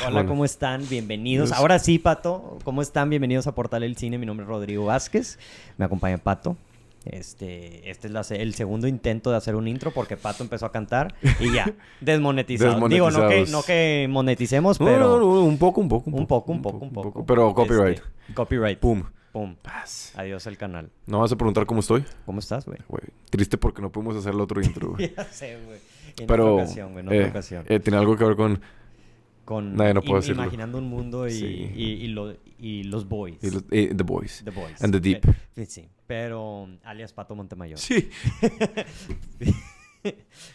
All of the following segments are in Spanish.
Hola, bueno. ¿cómo están? Bienvenidos. Ahora sí, Pato, ¿cómo están? Bienvenidos a Portal El Cine. Mi nombre es Rodrigo Vázquez. Me acompaña Pato. Este, este es la el segundo intento de hacer un intro porque Pato empezó a cantar y ya, desmonetizado. Digo, no que, no que moneticemos, pero no, no, un poco, un poco. un poco, un poco, un poco. Pero copyright. Este, copyright. Pum. Pum. Paz. Adiós el canal. ¿No vas a preguntar cómo estoy? ¿Cómo estás, güey? Triste porque no pudimos hacer el otro intro, güey. ya sé, güey. En Pero, otra ocasión, güey, en otra eh, ocasión. eh, tiene algo que ver con... Con nadie no puedo im- decirlo. imaginando un mundo y, Sí. y, y lo- y los boys. y los- eh, The Boys. The Boys. And the Deep. Eh, sí, pero alias Pato Montemayor. Sí.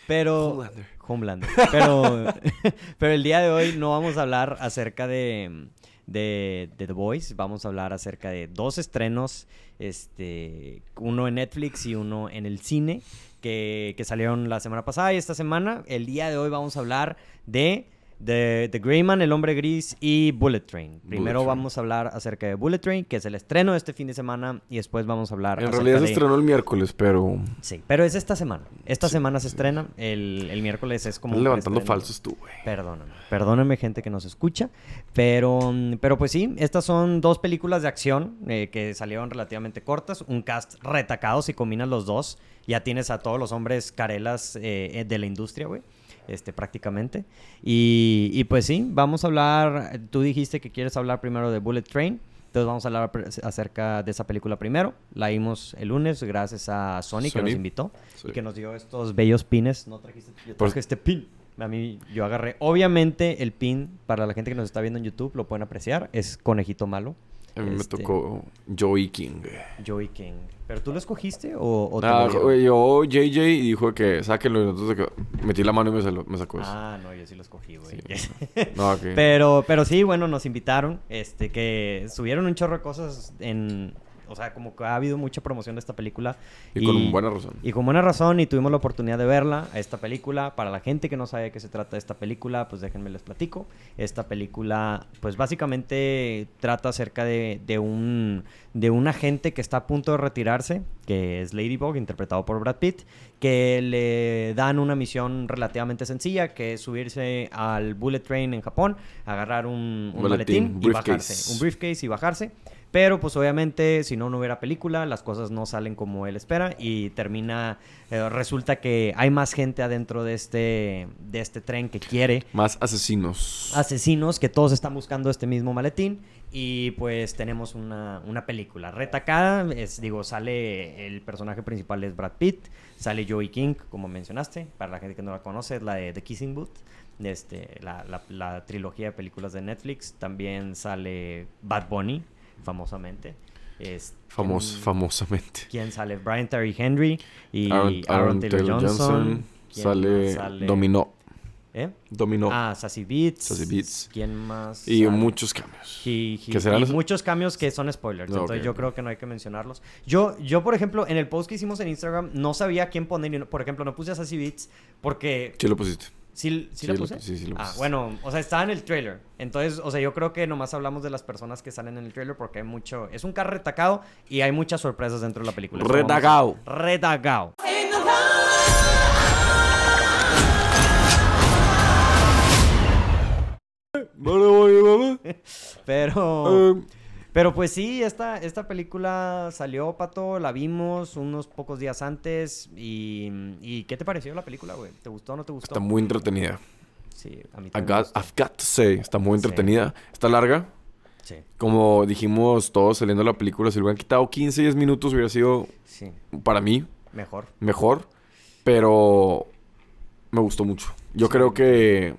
Pero Homelander. Homelander. Pero pero el día de hoy no vamos a hablar acerca de de, de The Boys, vamos a hablar acerca de dos estrenos, este, uno en Netflix y uno en el cine que, que salieron la semana pasada y esta semana. El día de hoy vamos a hablar de The, The Greyman, El Hombre Gris y Bullet Train. Primero Bullet vamos a hablar acerca de Bullet Train, que es el estreno de este fin de semana, y después vamos a hablar En realidad se de- estrenó el miércoles, pero... Sí, pero es esta semana. Esta Sí, semana se sí. estrena. El, el miércoles es como. Levantando falsos tú, güey. Perdóname. Perdóname, gente que nos escucha. Pero, pero pues sí, estas son dos películas de acción eh, que salieron relativamente cortas. Un cast retacado. Si combinas los dos, ya tienes a todos los hombres carelas eh, eh, de la industria, güey. Este, prácticamente. Y, y pues sí, vamos a hablar. Tú dijiste que quieres hablar primero de Bullet Train. Entonces vamos a hablar acerca de esa película primero. La vimos el lunes gracias a Sony, que nos Sony. invitó Sí. y que nos dio estos bellos pines. No trajiste, yo Por- traje este pin. A mí, yo agarré. Obviamente, el pin, para la gente que nos está viendo en YouTube, lo pueden apreciar. Es conejito malo. A mí me Este, tocó Joey King. Joey King. ¿Pero tú lo esquiste o, o te Ah, yo, JJ, dijo que sáquenlo. Y entonces metí la mano y me, salo- me sacó eso. Ah, no, yo sí lo escogí, güey. Sí. No, ok. Pero, pero sí, bueno, nos invitaron, este, que subieron un chorro de cosas en, o sea, como que ha habido mucha promoción de esta película. Y con buena razón. Y con buena razón, y tuvimos la oportunidad de verla, esta película. Para la gente que no sabe de qué se trata esta película, pues déjenme les platico. Esta película, pues básicamente trata acerca de, de un, de un agente que está a punto de retirarse, que es Ladybug, interpretado por Brad Pitt, que le dan una misión relativamente sencilla, que es subirse al Bullet Train en Japón, agarrar un, un Maletín, maletín, y briefcase. bajarse. Un briefcase y bajarse. Pero pues obviamente si no, no hubiera película, las cosas no salen como él espera y termina, eh, resulta que hay más gente adentro de este, de este tren que quiere Más asesinos. asesinos que todos están buscando este mismo maletín y pues tenemos una, una película retacada, es, digo, sale el personaje principal es Brad Pitt, sale Joey King, como mencionaste, para la gente que no la conoce, es la de The Kissing Booth, este, la, la- la trilogía de películas de Netflix, también sale Bad Bunny, famosamente. Es, Famos, ¿quién- famosamente. ¿Quién sale? Brian Terry Henry y Aaron, Aaron Taylor Johnson. ¿Quién Sale? Dominó. ¿Eh? Dominó. Ah, Sassy Beats. Sassy Beats. ¿Quién más? y sale? muchos cambios. ¿Que serán y los- muchos cambios que son spoilers. No, entonces yo creo que no hay que mencionarlos. Yo, yo, por ejemplo, en el post que hicimos en Instagram, no sabía quién poner. Por ejemplo, no puse a Sassy Beats porque... Sí lo pusiste. ¿Sí, sí, Sí, lo lo- puse? sí, sí lo ah, pusiste. bueno, o sea, estaba en el trailer. Entonces, o sea, yo creo que nomás hablamos de las personas que salen en el trailer porque hay mucho... Es un carro retacado y hay muchas sorpresas dentro de la película. Retacao. Retacao. Pero... Eh, Pero pues sí, esta, esta película salió, Pato, la vimos unos pocos días antes y, y ¿qué te pareció la película, güey? ¿Te gustó o no te gustó? está muy entretenida. Sí, a mí también got-. I've got to say, está muy Sí. entretenida. Está larga. Sí, Como dijimos todos saliendo de la película, si le hubieran quitado 15, 10 minutos hubiera sido, sí, para mí, mejor. mejor. Pero me gustó mucho. Yo Sí. creo que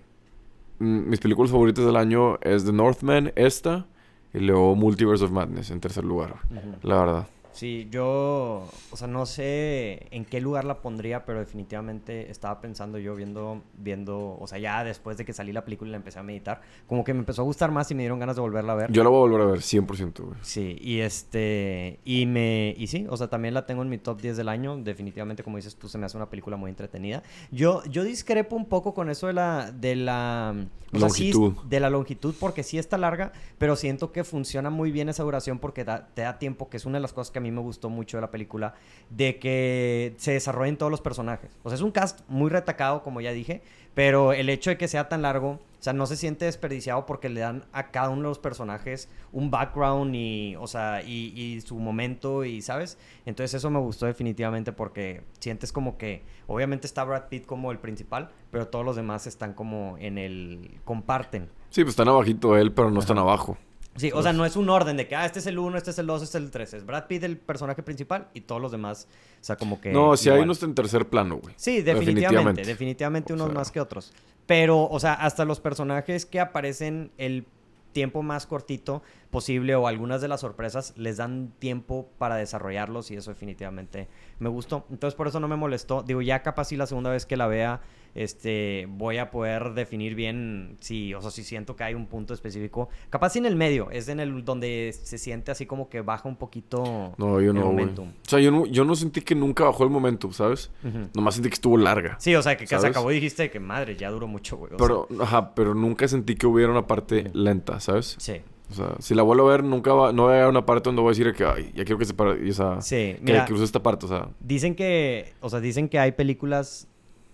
mm, mis películas favoritas del año es The Northman, esta, y luego Multiverse of Madness en tercer lugar. La verdad. Sí, yo, o sea, no sé en qué lugar la pondría, pero definitivamente estaba pensando yo viendo, viendo, o sea, ya después de que salí la película y la empecé a meditar, como que me empezó a gustar más y me dieron ganas de volverla a ver. Yo la voy a volver a ver 100%, güey. Sí, y este, y me, y sí, o sea, también la tengo en mi top 10 del año, definitivamente, como dices tú, se me hace una película muy entretenida. Yo, yo discrepo un poco con eso de la, de la, o sea, sí, de la longitud, porque sí está larga, pero siento que funciona muy bien esa duración porque da- te da tiempo, que es una de las cosas que a mí mí me gustó mucho de la película, de que se desarrollen todos los personajes. O sea, es un cast muy retacado, como ya dije, pero el hecho de que sea tan largo, o sea, no se siente desperdiciado porque le dan a cada uno de los personajes un background y, o sea, y, y su momento y, ¿sabes? Entonces eso me gustó definitivamente porque sientes como que, obviamente está Brad Pitt como el principal, pero todos los demás están como en el, comparten. Sí, pues están abajito él, pero no están abajo. Sí, o sea, no es un orden de que, ah, este es el 1, este es el 2, este es el 3. Es Brad Pitt el personaje principal y todos los demás, o sea, como que... No, si hay igual. unos en tercer plano, güey. Sí, definitivamente, definitivamente, O unos sea- más que otros. Pero, o sea, hasta los personajes que aparecen el tiempo más cortito posible o algunas de las sorpresas les dan tiempo para desarrollarlos y eso definitivamente me gustó. Entonces por eso no me molestó. Digo, ya capaz si la segunda vez que la vea, este, voy a poder definir bien si, o sea, si siento que hay un punto específico. Capaz en el medio, es en el donde se siente así como que baja un poquito No, yo el no, momentum. O sea, yo no, yo no sentí que nunca bajó el momentum, ¿sabes? Nomás sentí que estuvo larga. Sí, o sea, que, que se acabó y dijiste que madre, ya duró mucho, güey. Pero, ajá, pero nunca sentí que hubiera una parte lenta, ¿sabes? sea, sí. O sea, si la vuelvo a ver, nunca va, no va a haber una parte donde voy a decir que, ay, ya quiero que se pare, y, o sea, Sí, que mira, cruce esta parte, o sea, dicen que, o sea, dicen que hay películas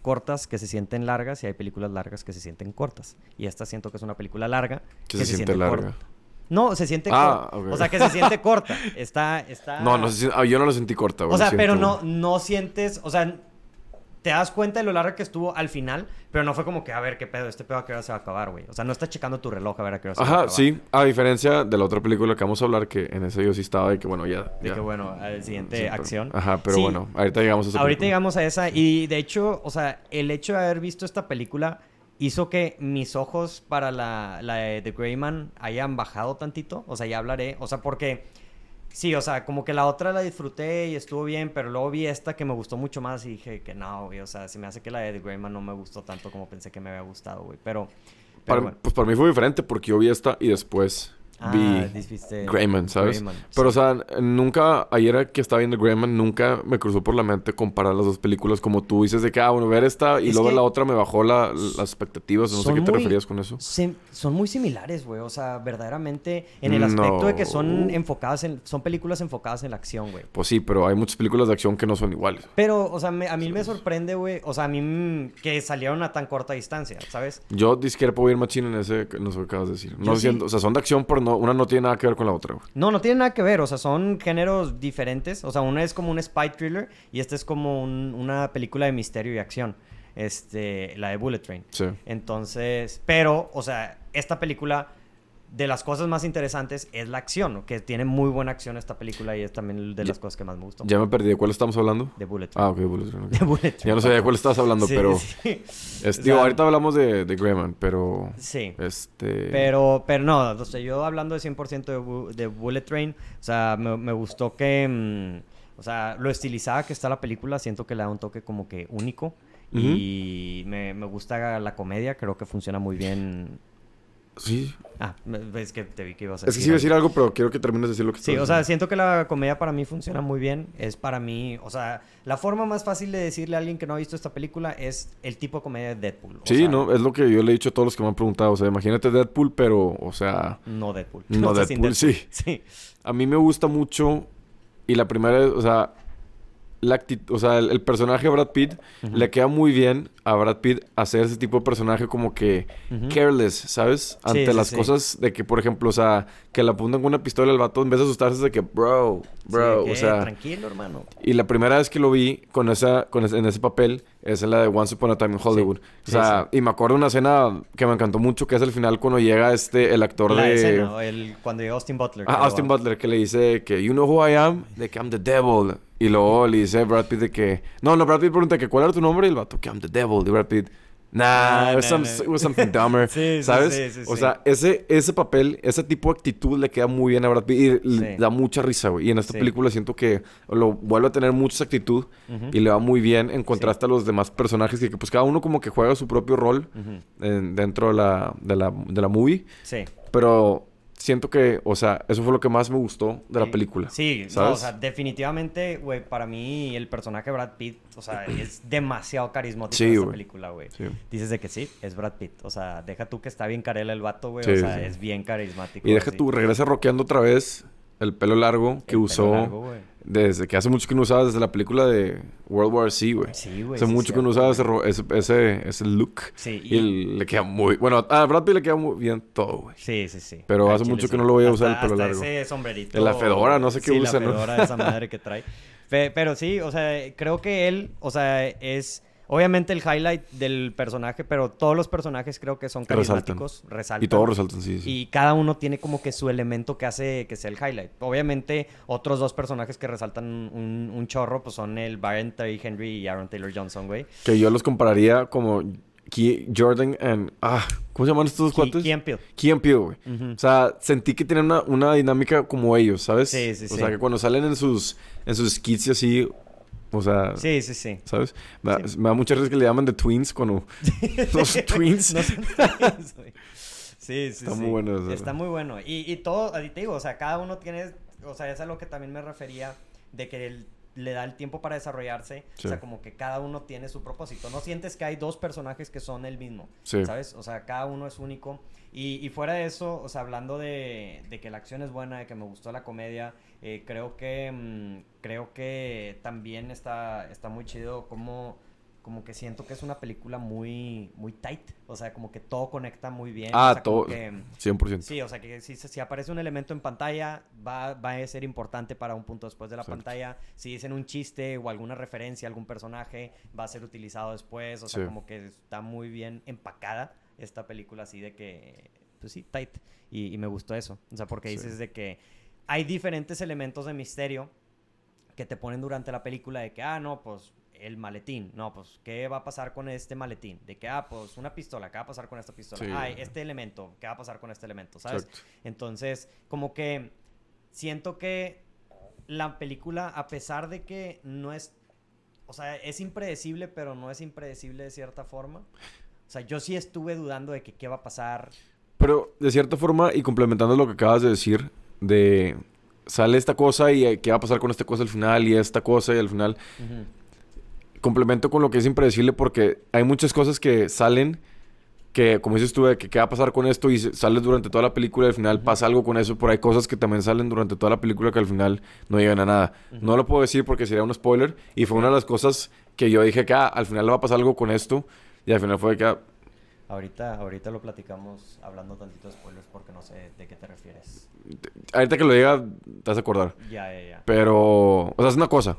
cortas que se sienten largas y hay películas largas que se sienten cortas. Y esta siento que es una película larga que se, siente larga. corta. No, se siente Ah, corta. O sea, que se siente corta. Está, está... No, no ah, yo no la sentí corta, güey. O sea, lo pero no, no sientes, o sea, te das cuenta de lo larga que estuvo al final, pero no fue como que, a ver, qué pedo, este pedo a qué hora se va a acabar, güey. O sea, no estás checando tu reloj a ver a qué hora se va a Ajá, acabar. sí. A diferencia de la otra película que vamos a hablar, que en esa yo sí estaba de que, bueno, ya. De que, bueno, al siguiente Sí, pero- acción. Ajá, pero Sí. bueno, ahorita llegamos a esa Ahorita película. llegamos a esa y de hecho, o sea, el hecho de haber visto esta película hizo que mis ojos para la, la de The Grey Man hayan bajado tantito. O sea, ya hablaré. O sea, porque sí, o sea, como que la otra la disfruté y estuvo bien, pero luego vi esta que me gustó mucho más y dije que no, güey. O sea, se me hace que la de The Grey Man no me gustó tanto como pensé que me había gustado, güey. Pero, pero Para- bueno. Pues para mí fue diferente porque yo vi esta y después Ah, vi Greyman, ¿sabes? Pero, sí. o sea, nunca, ayer que estaba viendo Greyman, nunca me cruzó por la mente comparar las dos películas como tú dices de que, ah, bueno, ver esta y Es luego que la otra me bajó la- las expectativas. No sé qué te muy- referías con eso. Son muy similares, güey. O sea, verdaderamente en el aspecto de que son enfocadas en... Son películas enfocadas en la acción, güey. Pues sí, pero hay muchas películas de acción que no son iguales. Pero, o sea, me- a mí me sorprende, güey. O sea, a mí mm, que salieron a tan corta distancia, ¿sabes? Yo discrepo ir machín en ese, no sé qué acabas de decir. No sí. siento- o sea, son de acción, pero no, una no tiene nada que ver con la otra, güey. No, no tiene nada que ver. O sea, son géneros diferentes. O sea, una es como un spy thriller y esta es como un- una película de misterio y acción. Este, la de Bullet Train. Sí. Entonces, pero, o sea, esta película, de las cosas más interesantes es la acción, ¿no? que tiene muy buena acción esta película y es también de Ya- las cosas que más me gustó. Ya me perdí. ¿De cuál estamos hablando? De Bullet Train. Ah, ok, Bullet Train, ok. De Bullet Train. Ya no sabía de cuál estabas hablando, Sí, pero... sí. es- O digo, sea, ahorita hablamos de, de Greyman, pero... Sí. Este... Pero, pero no, o sea, yo hablando de 100% de, Bu- de Bullet Train, o sea, me, me gustó que, mm, o sea, lo estilizada que está la película, siento que le da un toque como que único. Y me, me gusta la comedia, creo que funciona muy bien. Sí. Ah, es que te vi que ibas a Es que sí iba a decir algo, pero quiero que termines de decir lo que Sí, o sea, siento que la comedia para mí funciona muy bien. Es para mí, o sea, la forma más fácil de decirle a alguien que no ha visto esta película es el tipo de comedia de Deadpool. o Sí, sea, no, es lo que yo le he dicho a todos los que me han preguntado. O sea, imagínate Deadpool, pero, o sea, No Deadpool. No O sea, sin Deadpool, sí. Sí. a mí me gusta mucho. Y la primera o sea, la actitud, o sea, el, el personaje de Brad Pitt Ujú. le queda muy bien a Brad Pitt hacer ese tipo de personaje como que Ujú. careless, ¿sabes? Ante sí, las sí. cosas de que, por ejemplo, o sea, que le apuntan con una pistola al vato en vez de asustarse es de que, bro, bro, Sí, o sea. Tranquilo, hermano. Y la primera vez que lo vi con esa, con ese- en ese papel es en la de Once Upon a Time in Hollywood. Sí, O sea, y me acuerdo una escena que me encantó mucho, que es el final cuando llega este, el actor La de... escena, el, cuando llegó Austin Butler. Ah, Austin Butler, que le dice que, you know who I am? De que I'm the devil. Y luego le dice Brad Pitt de que... No, no, Brad Pitt pregunta que cuál era tu nombre y el vato que I'm the devil. Y Brad Pitt... Nah, Ah, it was, some- it was something dumber. Sí, sí, ¿Sabes? sí, sí, o sea, ese, ese papel, ese tipo de actitud le queda muy bien a Brad Pitt y le da mucha risa, güey. Y en esta película siento que lo vuelve a tener mucha actitud Ujú. y le va muy bien en contraste a los demás personajes que, que, pues cada uno como que juega su propio rol Ujú. en- dentro de la, de, la, de la movie. Sí. Pero siento que, o sea, eso fue lo que más me gustó de la película. Sí, no, ¿sabes? o sea, definitivamente, güey, para mí el personaje Brad Pitt, o sea, es demasiado carismático Sí, en esta película, güey. Sí. Dices de que sí, es Brad Pitt. O sea, deja tú que está bien carela el vato, güey. Sí, o sea, es bien carismático. Y deja así. tú, regresa rockeando otra vez el pelo largo que El pelo usó largo, güey. Desde que hace mucho que no usaba, desde la película de World War C, güey. Sí, güey. Hace sí, mucho que no cierto, usaba ese, ese, ese, look. Sí, Y, y- le queda muy... Bueno, a Brad Pitt le queda muy bien todo, güey. Sí, sí, sí. Pero hace chile mucho que no lo voy a usar el Hasta- pelo hasta largo. ese sombrerito. De la fedora, no sé qué usa, la ¿no? fedora esa madre que trae. Pe- pero sí, o sea, creo que él, o sea, es obviamente el highlight del personaje, pero todos los personajes creo que son carismáticos, resaltan. Y todos resaltan, sí, sí. Y cada uno tiene como que su elemento que hace que sea el highlight. Obviamente, otros dos personajes que resaltan un, un chorro, pues son el Byron Terry Henry y Aaron Taylor Johnson, güey. Que yo los compararía como Ki- Jordan and... Ah, ¿cómo se llaman estos dos Key- cuates? Key and Peele. Key and Peele, güey. O sea, sentí que tenían una, una dinámica como ellos, ¿sabes? Sí, sí, O sí. sea, que cuando salen en sus, en sus skits y así, o sea, Sí, sí, sí. ¿sabes? Me, da- Sí. me da mucha risa que le llaman de twins cuando... Los twins. No son twins, güey. Sí, sí, Está sí. muy bueno eso. Está muy bueno. Y, y todo, te digo, o sea, cada uno tiene, o sea, es a lo que también me refería, de que él le da el tiempo para desarrollarse. Sí. O sea, como que cada uno tiene su propósito. No sientes que hay dos personajes que son el mismo, Sí. ¿sabes? O sea, cada uno es único. Y, y fuera de eso, o sea, hablando de, de que la acción es buena, de que me gustó la comedia, eh, creo que mm, creo que también está, está muy chido como como que siento que es una película muy muy tight, o sea, como que todo conecta muy bien. Ah, o sea, como todo. que- 100%. Sí, o sea, que si, si aparece un elemento en pantalla, va, va a ser importante para un punto después de la Exacto. pantalla. Si dicen un chiste o alguna referencia a algún personaje, va a ser utilizado después. O sea, Sí. como que está muy bien empacada esta película así de que, pues sí, tight. Y, y me gustó eso. O sea, porque Sí. dices de que hay diferentes elementos de misterio que te ponen durante la película de que, ah, no, pues el maletín, no, pues, ¿qué va a pasar con este maletín? De que, ah, pues una pistola, ¿qué va a pasar con esta pistola? Sí. Ah, este elemento, ¿qué va a pasar con este elemento? ¿Sabes? Exacto. Entonces, como que siento que la película, a pesar de que no es, o sea, es impredecible, pero no es impredecible de cierta forma. O sea, yo sí estuve dudando de que qué va a pasar. Pero de cierta forma, y complementando lo que acabas de decir, de sale esta cosa y eh, qué va a pasar con esta cosa al final y esta cosa y al final, complemento con lo que es impredecible porque hay muchas cosas que salen que, como dices tú, de que qué va a pasar con esto y sales durante toda la película y al final pasa algo con eso, pero hay cosas que también salen durante toda la película que al final no llegan a nada. Ujú. No lo puedo decir porque sería un spoiler y fue una de las cosas que yo dije que ah, al final le va a pasar algo con esto y al final fue que ah, Ahorita, ahorita lo platicamos hablando tantito de spoilers porque no sé de qué te refieres. ahorita que lo diga te vas a acordar. Ya, ya, ya. Pero, o sea, es una cosa.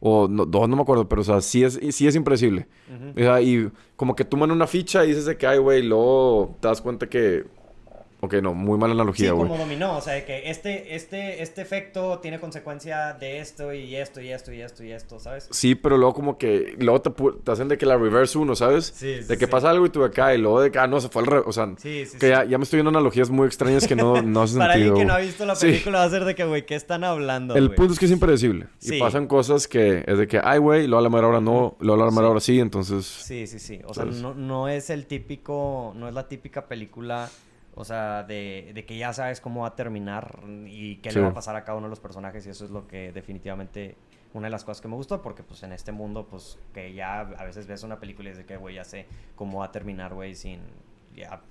O no, dos, no me acuerdo, pero o sea, sí es, sí es impredecible. Ujú. O sea, y como que toman una ficha y dices de que, ay, güey, luego te das cuenta que... Ok, no, muy mala Sí, analogía, güey. como dominó, o sea, de que este, este, este efecto tiene consecuencia de esto y esto y esto y esto y esto, ¿sabes? Sí, pero luego como que... Luego te, hacen de que la reverse uno, ¿sabes? Sí, sí, de que sí. pasa algo y tú acá y luego de que, ah, no, se fue al revés. O sea, Sí, sí, que sí. ya, ya me estoy viendo analogías muy extrañas que no, no hacen Para alguien sentido. que no ha visto la Sí. película va a ser de que, güey, ¿qué están hablando, El punto es que es impredecible. Sí. Y pasan cosas que es de que, ay, güey, luego a la mera hora no, luego a la mera Sí. hora sí, entonces... Sí, sí, sí. O sea, ¿Sabes? no, no es el típico, no es la típica película, o sea, de, de que ya sabes cómo va a terminar y qué Sí. le va a pasar a cada uno de los personajes y eso es lo que definitivamente una de las cosas que me gustó porque pues en este mundo pues que ya a veces ves una película y dices que güey ya sé cómo va a terminar güey sin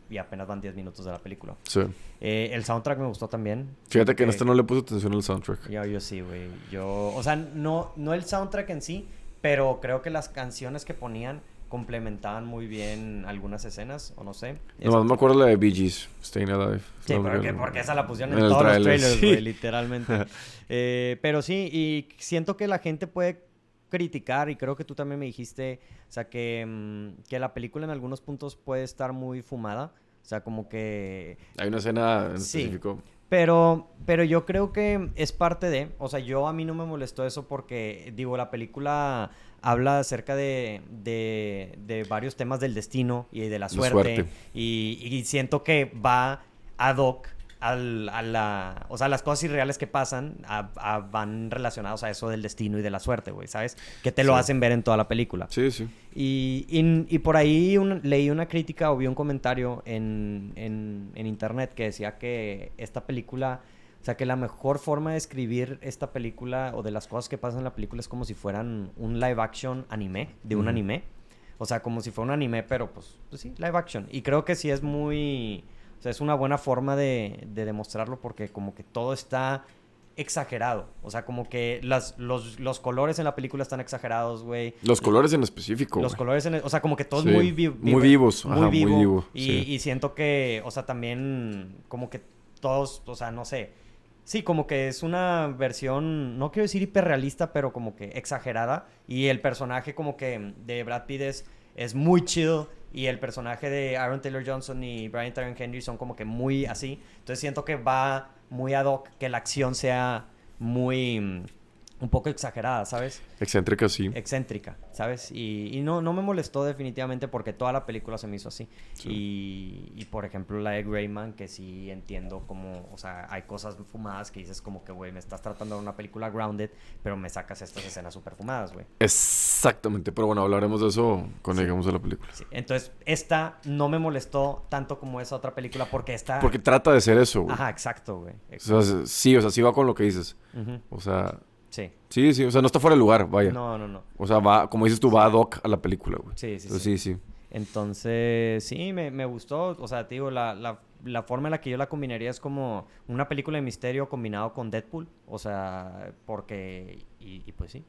y, apenas van 10 minutos de la película. Sí. Eh, el soundtrack me gustó también. Fíjate que en este no le puse atención al soundtrack. Yo, yo sí, güey. Yo, o sea, no, no el soundtrack en sí, pero creo que las canciones que ponían complementaban muy bien algunas escenas, o no sé. Nomás me acuerdo la de Bee Gees, Staying Alive. Sí, porque, que- porque esa la pusieron en, todos los trailers, sí. literalmente. Eh, pero sí, y siento que la gente puede criticar, y creo que tú también me dijiste, o sea, que, mm, que la película en algunos puntos puede estar muy fumada. O sea, como que Hay una escena en Sí. específico. pero, pero yo creo que es parte de, o sea, yo a mí no me molestó eso porque, digo, la película habla acerca de, de, de varios temas del destino y de la suerte. suerte. Y, y siento que va ad hoc al- a la... O sea, las cosas irreales que pasan a- a- van relacionados a eso del destino y de la suerte, güey, ¿sabes? Que te lo Sí. hacen ver en toda la película. Sí, sí. Y, y- y por ahí un- leí una crítica o vi un comentario en, en- en internet que decía que esta película, o sea, que la mejor forma de escribir esta película o de las cosas que pasan en la película es como si fueran un live action anime, de un anime. O sea, como si fuera un anime, pero pues, pues sí, live action. Y creo que sí es muy, o sea, es una buena forma de, de demostrarlo porque como que todo está exagerado. O sea, como que las, los, los colores en la película están exagerados, güey. Los colores en específico. Los colores en... O sea, como que todo Sí, es muy... vi- muy vivos, Muy ajá, muy vivo. vivo, y, sí. y siento que, o sea, también como que todos, o sea, no sé. Sí, como que es una versión, no quiero decir hiperrealista, pero como que exagerada. Y el personaje como que de Brad Pitt es, es muy chill. Y el personaje de Aaron Taylor Johnson y Brian Tyrone Henry son como que muy así. Entonces siento que va muy ad hoc que la acción sea muy... un poco exagerada, ¿sabes? Excéntrica, sí. excéntrica, ¿sabes? Y, y no, no me molestó definitivamente porque toda la película se me hizo así. Sí. Y, y, por ejemplo la de Greyman, que sí entiendo como, o sea, hay cosas fumadas que dices como que, güey, me estás tratando de una película grounded, pero me sacas estas escenas súper fumadas, güey. Exactamente. Pero bueno, hablaremos de eso cuando Sí. lleguemos a la película. Sí. Entonces, esta no me molestó tanto como esa otra película porque esta... Porque trata de ser eso, güey. Ajá, exacto, güey. O sea, sí, o sea, sí va con lo que dices. Ujú. O sea, Sí. sí, sí. O sea, no está fuera de lugar, vaya. No, no, no. O sea, va, como dices tú, va ad hoc a la película, güey. Sí, sí, Entonces, sí. sí, sí. Entonces, sí, me, me gustó. O sea, te digo, la, la, la forma en la que yo la combinaría es como una película de misterio combinado con Deadpool. O sea, porque... Y, y pues sí.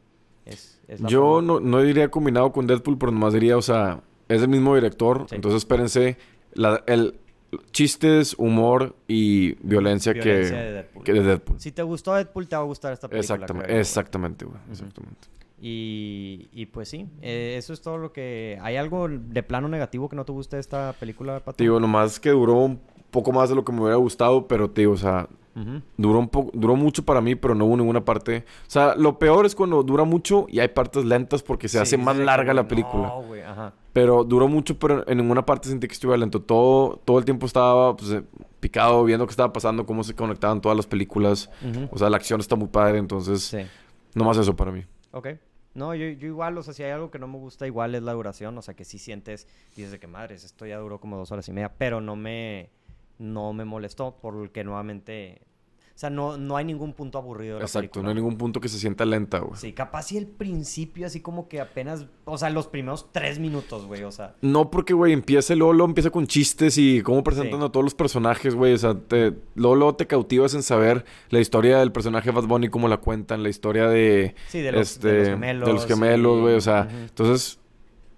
Es, es la Yo forma- no, no diría combinado con Deadpool, pero nomás diría, o sea, es el mismo director. Sí. Entonces espérense la- el chistes, humor y violencia, Violencia que, de Deadpool. que de Deadpool. Si te gustó Deadpool, te va a gustar esta película. Exactamente, creo exactamente, güey. Exactamente. Y, y pues sí, eh, eso es todo lo que... ¿Hay algo de plano negativo que no te guste de esta película, Pato? Digo, nomás que duró un poco más de lo que me hubiera gustado, pero te digo, o sea, duró un duró mucho para mí, pero no hubo ninguna parte. O sea, lo peor es cuando dura mucho y hay partes lentas porque se Sí, hace más que, larga la película. No, güey, ajá. Pero duró mucho, pero en ninguna parte sentí que estuviera lento. Todo, todo el tiempo estaba pues, eh, picado, viendo qué estaba pasando, cómo se conectaban todas las películas. O sea, la acción está muy padre, entonces, Sí. nomás eso para mí. Ok. No, yo, yo igual, o sea, si hay algo que no me gusta, igual es la duración. O sea, que sí sientes, dices de que madres, esto ya duró como dos horas y media, pero no me, no me molestó porque nuevamente, o sea, no, no hay ningún punto aburrido de la Exacto, película. no hay ningún punto que se sienta lenta, güey. Sí, capaz si el principio así como que apenas, o sea, los primeros tres minutos, güey, o sea. No porque, güey, empieza luego empieza con chistes y cómo presentan Sí. a todos los personajes, güey. O sea, te, luego te cautivas en saber la historia del personaje Bad Bunny, cómo la cuentan, la historia de... Sí, de los, este, de los gemelos. De los gemelos, y- güey. O sea, entonces...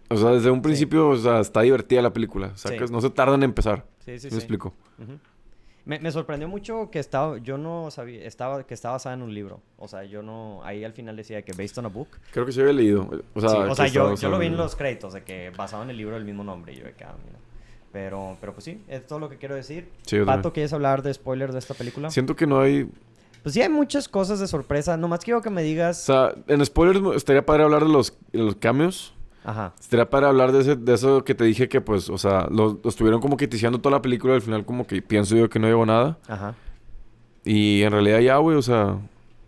O sea, desde un principio, o sea, está divertida la película. ¿sacas? Sí. No se tardan en empezar. Sí, sí, ¿Sí sí. me explico? Me, me sorprendió mucho que estaba, yo no sabía, estaba, que estaba basada en un libro. O sea, yo no, ahí al final decía que based on a book. Creo que se había leído. O sea, Sí, o sea, yo, yo lo vi en los créditos de que basado en el libro del mismo nombre. Y yo de que, ah, mira. Pero, pero pues sí, es todo lo que quiero decir. Sí, Pato, también. ¿quieres hablar de spoilers de esta película? Siento que no hay... Pues sí, hay muchas cosas de sorpresa. Nomás quiero que me O digas. sea, en spoilers estaría padre hablar de los, de los cameos. Ajá. Estaría para hablar de, ese, de eso que te dije que, pues, o sea, lo, lo estuvieron como que ticiando toda la película y al final como que pienso yo que no llegó nada. Ajá. Y en realidad ya, güey, o sea...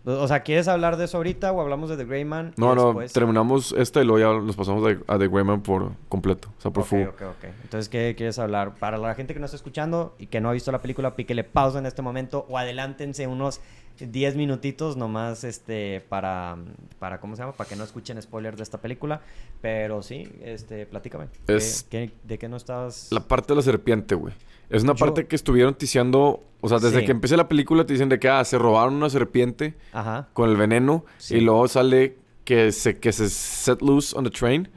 O sea, ¿quieres hablar de eso ahorita o hablamos de The Grey Man? No, no, después- terminamos esta y luego ya nos pasamos de- a The Greyman por completo. O sea, por Ok, full. ok, ok. Entonces, ¿qué quieres hablar? Para la gente que no está escuchando y que no ha visto la película, píquele pausa en este momento o adelántense unos 10 minutitos nomás este, para, para, ¿cómo se llama? Para que no escuchen spoilers de esta película. Pero sí, este, platícame. ¿Qué- Es- qué- ¿De qué no estabas...? La parte de la serpiente, güey. Es una Yo- parte que estuvieron ticiando... O sea, desde Sí. que empieza la película te dicen de que, ah, se robaron una serpiente Ajá. con el veneno. Sí. Y luego sale que se, que se set loose on the train.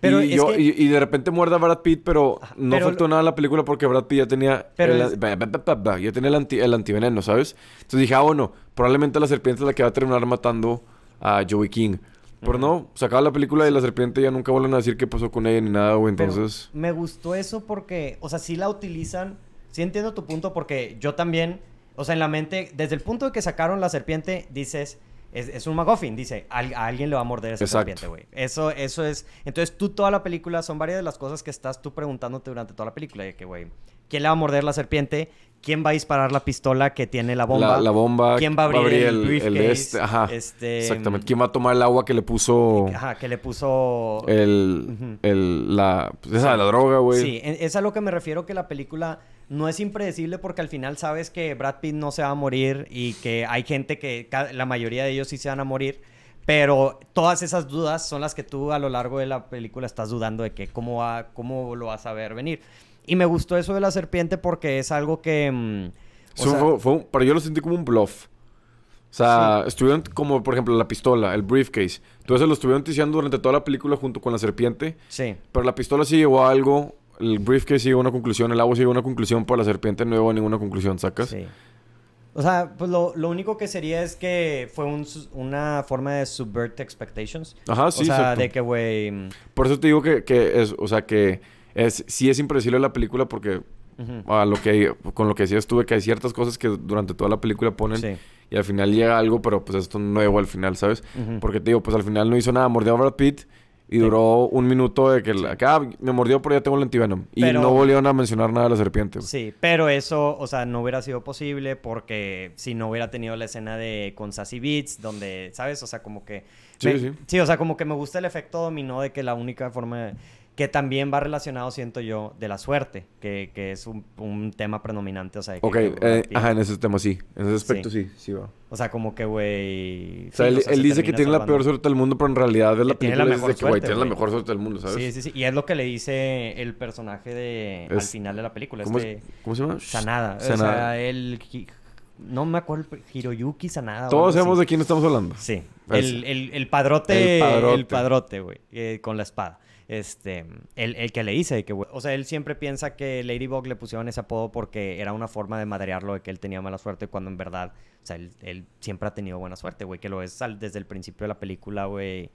Pero y, es yo- que- y, y de repente muerde a Brad Pitt, pero Ajá, no pero afectó lo- nada a la película porque Brad Pitt ya tenía Pero el, es- ya tenía el, anti, el antiveneno, ¿sabes? Entonces dije, ah, bueno, probablemente la serpiente es la que va a terminar matando a Joey King. Pero no, se acaba la película y la serpiente ya nunca vuelven a decir qué pasó con ella ni nada, güey. Pero Entonces, me gustó eso porque, o sea, sí la utilizan. Sí entiendo tu punto porque yo también, o sea, en la mente, desde el punto de que sacaron la serpiente, dices, es, es un McGuffin, dice, "Al- a alguien le va a morder esa serpiente, güey. Eso, eso es. Entonces tú toda la película, son varias de las cosas que estás tú preguntándote durante toda la película, de que, güey, ¿quién le va a morder la serpiente? ¿Quién va a disparar la pistola que tiene la bomba? La, la bomba. ¿Quién va a abrir, el, briefcase? este, ajá. Este, Exactamente. ¿Quién va a tomar el agua que le puso Ajá, que le puso... el, el, la, pues esa, la droga, güey? Sí, en- es a lo que me refiero que la película no es impredecible porque al final sabes que Brad Pitt no se va a morir y que hay gente que la mayoría de ellos sí se van a morir. Pero todas esas dudas son las que tú a lo largo de la película estás dudando de que cómo, va, cómo lo vas a ver venir. Y me gustó eso de la serpiente porque es algo que... mm, o Eso sea, fue- fue un- pero yo lo sentí como un bluff. O sea, estuvieron como, por ejemplo, la pistola, el briefcase. Todo eso lo estuvieron ticiando durante toda la película junto con la serpiente. Sí. Pero la pistola sí llegó a algo, el briefcase sí llegó a una conclusión, el agua sí llegó a una conclusión, pero la serpiente no llegó a ninguna conclusión, ¿sacas? Sí. O sea, pues lo, lo único que sería es que fue un una forma de subvert expectations. Ajá, sí, o sea, exacto. de que, güey... mm, Por eso te digo que, que es, o sea, que es, sí es impredecible la película porque ujú, a lo que, con lo que decías tú, de que hay ciertas cosas que durante toda la película ponen Sí. y al final llega algo, pero pues esto no llegó al final, ¿sabes? Porque te digo, pues al final no hizo nada, mordió a Brad Pitt y Sí. duró un minuto de que, que, ah, me mordió, pero ya tengo el antivenom. Y Pero- no volvieron a mencionar nada de la serpiente. Sí, pero eso, o sea, no hubiera sido posible porque si no hubiera tenido la escena de con Sassy Beats, donde, ¿sabes? O sea, como que... Sí, me- sí. Sí, o sea, como que me gusta el efecto dominó de que la única forma... Que también va relacionado, siento yo, de la suerte, que, que es un, un tema predominante, o sea... que- Ok, que eh, ajá, en ese tema sí. En ese aspecto sí, sí, va. O sea, como que, güey... O sea, sí, él, sea, él se dice que tiene la peor suerte del mundo, pero en realidad es la Que tiene la mejor que, güey, suerte, tiene la mejor suerte del mundo, ¿sabes? Sí, sí, sí. Y es lo que le dice el personaje de... al final de la película. ¿Cómo, este... es- ¿Cómo se llama? Sanada. O sea, el... No me acuerdo, Hiroyuki Sanada. Todos sabemos así. de quién estamos hablando. Sí. El, el, el padrote. El padrote. El padrote, güey. eh, con la espada. Este, el, el que le dice que, o sea, él siempre piensa que Ladybug le pusieron ese apodo porque era una forma de madrearlo de que él tenía mala suerte cuando en verdad, o sea, él, él siempre ha tenido buena suerte, güey, que lo es al- desde el principio de la película, güey,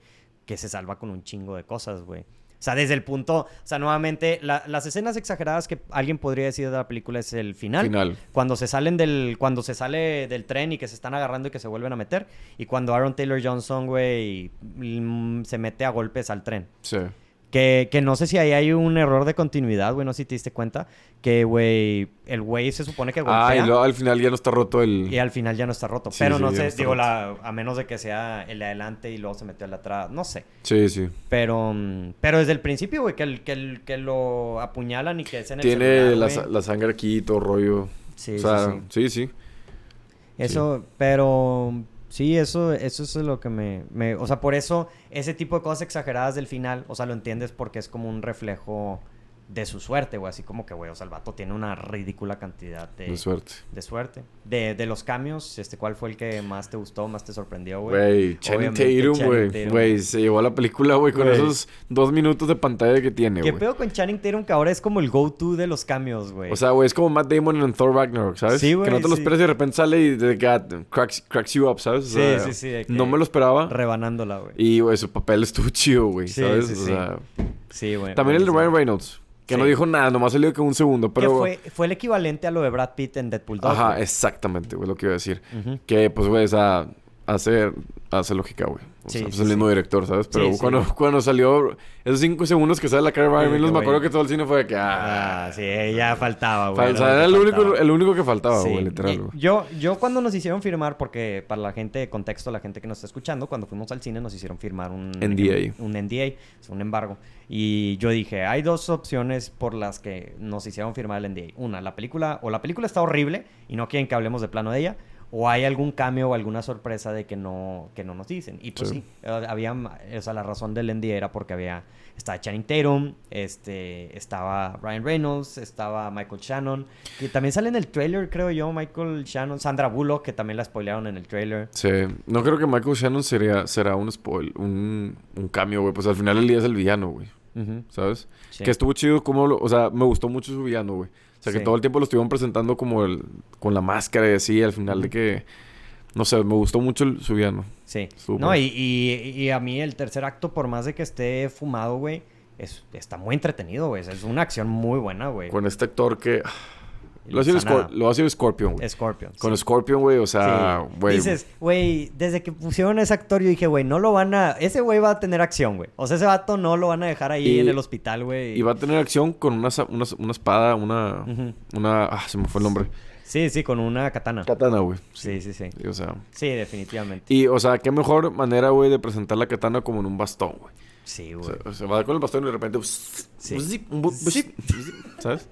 que se salva con un chingo de cosas, güey. O sea, desde el punto, o sea, nuevamente, la- las escenas exageradas que alguien podría decir de la película es el final. Final. Cuando se salen del, cuando se sale del tren y que se están agarrando y que se vuelven a meter. Y cuando Aaron Taylor Johnson, güey, mm, se mete a golpes al tren. Sí. Que, que no sé si ahí hay un error de continuidad, güey, no sé si te diste cuenta. Que, güey, el güey se supone que golpea. Ah, y luego al final ya no está roto el... Y al final ya no está roto. Sí, Pero sí, no sé, no digo, la, a menos de que sea el de adelante y luego se metió el de atrás. No sé. Sí, sí. Pero, mm, pero desde el principio, güey, que, el, que, el, que lo apuñalan y que es en el Tiene celular, la, sangre aquí, todo rollo. Sí, o sea, sí, sí. sí, sí. Eso, pero sí, eso, eso es lo que me, me- O sea, por eso ese tipo de cosas exageradas del final, o sea, lo entiendes porque es como un reflejo de su suerte, güey. Así como que, güey, o sea, el vato tiene una ridícula cantidad de, De suerte. de suerte. De, de los cambios, este, ¿cuál fue el que más te gustó, más te sorprendió, güey? Güey, Channing Tatum, güey. Güey, se llevó a la película, güey, con esos dos minutos de pantalla que tiene, ¿Qué güey. pedo con Channing Tatum que ahora es como el go-to de los cambios, güey? O sea, güey, es como Matt Damon en Thor Ragnarok, ¿sabes? Sí, güey, Que no te lo sí. esperas y de repente sale y de que ah, cracks, cracks you up, ¿sabes? O Sí, sea, sí, sí, de que- No me lo esperaba. rebanándola, güey. Y, güey, su papel estuvo chido, güey, Sí, ¿sabes? sí, o sí. sea, Sí, güey. también el de. Ryan Reynolds, que Sí. no dijo nada, nomás salió que un segundo, pero... Que fue, fue el equivalente a lo de Brad Pitt en Deadpool 2. Ajá, güey. exactamente, güey, lo que iba a decir. Que, pues, güey, o sea, hace, hace lógica, güey. O Sí, sea, pues sí, el mismo sí. director, ¿sabes? Pero cuando, cuando salió esos cinco segundos que sale la cara de Ryan Reynolds, me acuerdo que todo el cine fue de que, ah... Ah, sí, ya faltaba, güey. Fal- o sea, era el único, el único que faltaba, güey, literal, güey. Yo, yo cuando nos hicieron firmar, porque para la gente de contexto, la gente que nos está escuchando, cuando fuimos al cine nos hicieron firmar un NDA. Un NDA, es un embargo. Y yo dije, hay dos opciones por las que nos hicieron firmar el NDA. Una, la película, o la película está horrible y no quieren que hablemos de plano de ella, o hay algún cambio o alguna sorpresa de que no, que no nos dicen. Y pues Sí. sí, eh, había, o sea, la razón del NDA era porque había, estaba Channing Tatum, este, estaba Ryan Reynolds, estaba Michael Shannon, que también sale en el trailer, creo yo, Michael Shannon, Sandra Bullock, que también la spoilearon en el trailer. Sí, no creo que Michael Shannon sería, será un spoil, un, un cambio, güey. Pues al final el día es el villano, güey. ¿Sabes? sí. Que estuvo chido como, lo- o sea, me gustó mucho su villano, güey. O sea, que Sí. todo el tiempo lo estuvieron presentando como el, con la máscara y así, al final de que, no sé, me gustó mucho el- su villano. Sí. Súper. No, y, y- y a mí el tercer acto, por más de que esté fumado, güey, es, está muy entretenido, güey. Es una acción muy buena, güey. Con este actor que... Lo va a. Scor- lo Scorpion, güey. Scorpion. Con sí. Scorpion, güey, o sea, Sí. güey. Dices, güey, desde que pusieron ese actor, yo dije, güey, no lo van a. Ese güey va a tener acción, güey. O sea, ese vato no lo van a dejar ahí Y- en el hospital, güey. Y va a tener acción con una, una, una espada, una... Una... Ah, se me fue el nombre. Sí, sí, con una katana. Katana, güey. Sí, sí, sí. Y, o sea... Sí, definitivamente. Y, o sea, qué mejor manera, güey, de presentar la katana como en un bastón, güey. Sí, O güey. sea, se va con el bastón y de repente... Sí. ¿Sabes?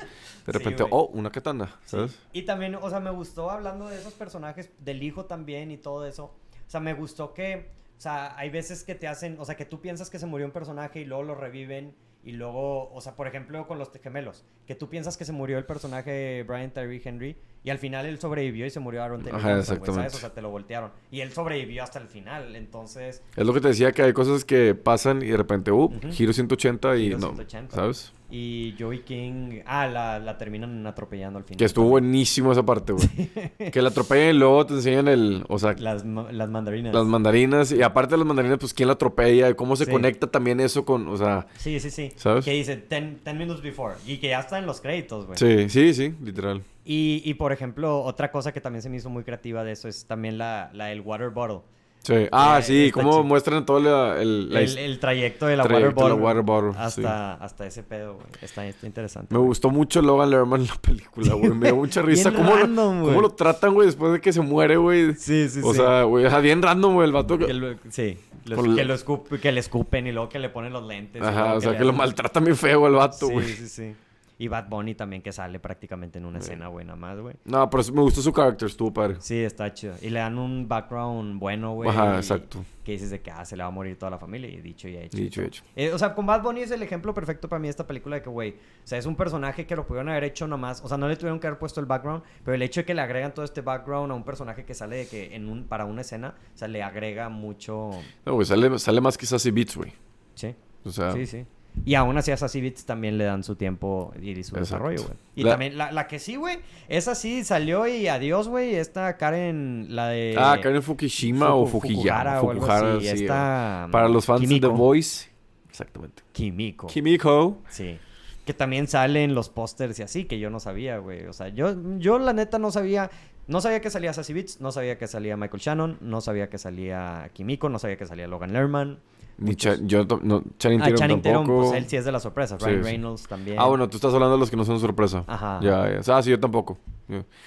De repente, oh, una katana, ¿sabes? Y también, o sea, me gustó hablando de esos personajes, del hijo también y todo eso. O sea, me gustó que, o sea, hay veces que te hacen, o sea, que tú piensas que se murió un personaje y luego lo reviven Y luego, o sea, por ejemplo, con los gemelos, que tú piensas que se murió el personaje Brian Tyree Henry y al final él sobrevivió y se murió Aaron Taylor Ajá, Johnson, exactamente. ¿sabes? O sea, te lo voltearon. Y él sobrevivió hasta el final, entonces... Es lo que te decía, que hay cosas que pasan y de repente, uh, Ujú. giro 180 y Giro no, 180. ¿sabes? Y Joey King... Ah, la, la terminan atropellando al final. Que estuvo buenísimo esa parte, güey. que la atropellan y luego te enseñan el, o sea, Las, las mandarinas. las mandarinas. Y aparte de las mandarinas, pues quién la atropella y cómo se Sí. conecta también eso con, o sea, Sí, sí, sí. ¿Sabes? Que dice 10 minutes before. Y que ya está en los créditos, güey. sí, sí, sí, literal. Y, y, por ejemplo, otra cosa que también se me hizo muy creativa de eso es también la, la del water bottle. Sí. Ah, Eh, sí, cómo muestran todo la, el, la El, trayecto de la trayecto water de la bottle. water bottle, hasta, hasta ese pedo, güey. Está, está interesante. Me güey. gustó mucho Logan Lerman en la película, güey. Me dio mucha risa. ¿Cómo, random, lo, cómo lo tratan, güey, después de que se muere, güey? Sí, sí, O sí. sea, güey, o sea, bien random, güey, el vato. Que lo- sí. Los- que, lo escup- que le escupen y luego que le ponen los lentes. Ajá, o sea, que lo maltratan bien feo el vato, Sí, güey. sí, sí. Y Bad Bunny también que sale prácticamente en una escena, güey, nada más, güey. No, pero me gustó su carácter, estuvo padre. Sí, está chido. Y le dan un background bueno, güey. Ajá, y- exacto. Que dices de que ah, se le va a morir toda la familia. Y dicho y hecho. Dicho y hecho. Eh, o sea, con Bad Bunny es el ejemplo perfecto para mí de esta película de que, güey, o sea, es un personaje que lo pudieron haber hecho nomás. O sea, no le tuvieron que haber puesto el background, pero el hecho de que le agregan todo este background a un personaje que sale de que en un, para una escena, o sea, le agrega mucho. No, güey, sale, sale más que Sassy Beats, güey. Sí, O sea, sí, sí. Y aún así a Sassy Beats también le dan su tiempo y su Exacto. desarrollo, güey. Y La- también, la, la que sí, güey, esa sí salió y adiós, güey. Esta Karen, la de. ah, Karen Fukushima o Fuku- Fukuyama. o algo así. sí. Esta, Para los fans de. The Voice. Exactamente. Kimiko. Kimiko. Sí. Que también sale en los pósters y así, que yo no sabía, güey. O sea, yo, yo la neta no sabía. No sabía que salía Sassy Beats, no sabía que salía Michael Shannon, no sabía que salía Kimiko, no sabía que salía Logan Lerman. Ni. Cha- yo no, Channing Ah, Tatum Channing tampoco. pues él sí es de las sorpresas. Ryan sí. Reynolds también. Ah, bueno, tú estás hablando de los que no son sorpresa. Ajá. Ya, ya. O sea, sí, yo tampoco.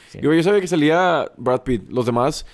Sí. Yo, yo sabía que salía Brad Pitt. Los demás,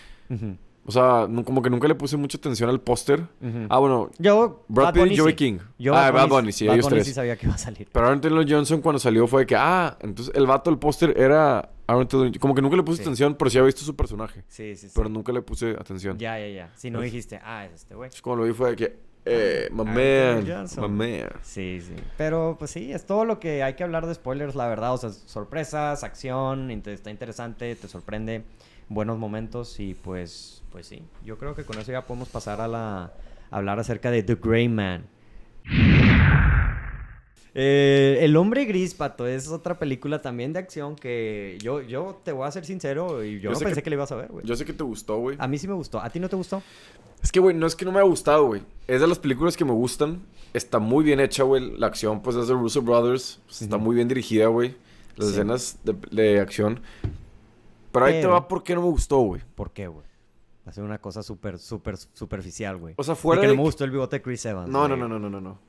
o sea, como que nunca le puse mucha atención al póster. Ah, bueno, Yo, Brad Pitt y Joey. King. Yo ah, Bad Bunny, sí, Bad ellos Bunny tres. sí sabía que iba a salir. Pero Aaron Taylor Johnson cuando salió fue de que, ah, entonces el vato del póster era Aaron Taylor Como que nunca le puse Sí. atención, pero sí había visto su personaje. Sí, sí, sí. Pero nunca le puse atención. Ya, ya, ya. Si no dijiste, ah, es este güey. Cuando lo vi fue de que, eh, my man, Johnson. my man. Sí, sí. Pero pues sí, es todo lo que hay que hablar de spoilers, la verdad. O sea, sorpresas, acción, está interesante, te sorprende, buenos momentos y pues, pues sí. Yo creo que con eso ya podemos pasar a la a hablar acerca de The Grey Man. Eh, el hombre gris, pato, es otra película también de acción que yo, yo te voy a ser sincero y yo, Yo no sé pensé que- que, le ibas a ver, güey. Yo sé que te gustó, güey. A mí sí me gustó. ¿A ti no te gustó? Es que, güey, no es que no me haya gustado, güey. Es de las películas que me gustan. Está muy bien hecha, güey. La acción, pues, es de Russo Brothers. Pues, Está muy bien dirigida, güey. Las Sí. escenas de, de acción. Pero ahí te va por qué no me gustó, güey. ¿Por qué, güey? Ser una cosa súper, súper superficial, güey. O sea, De fuera que de... no me gustó el bigote de Chris Evans. No, güey. no, no, no, no, no.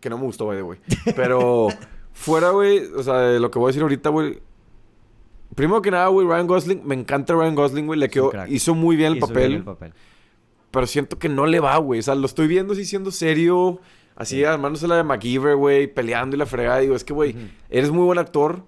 Que no me gustó, by the way. Pero fuera, güey, o sea, de lo que voy a decir ahorita, güey. Primero que nada, güey, Ryan Gosling, me encanta Ryan Gosling, güey, le quedó, hizo muy bien el Hizo papel, bien el papel. pero siento que no le va, güey. O sea, lo estoy viendo así siendo serio, así Sí. armándose la de MacGyver, güey, peleando y la fregada. Digo, es que, güey, eres muy buen actor,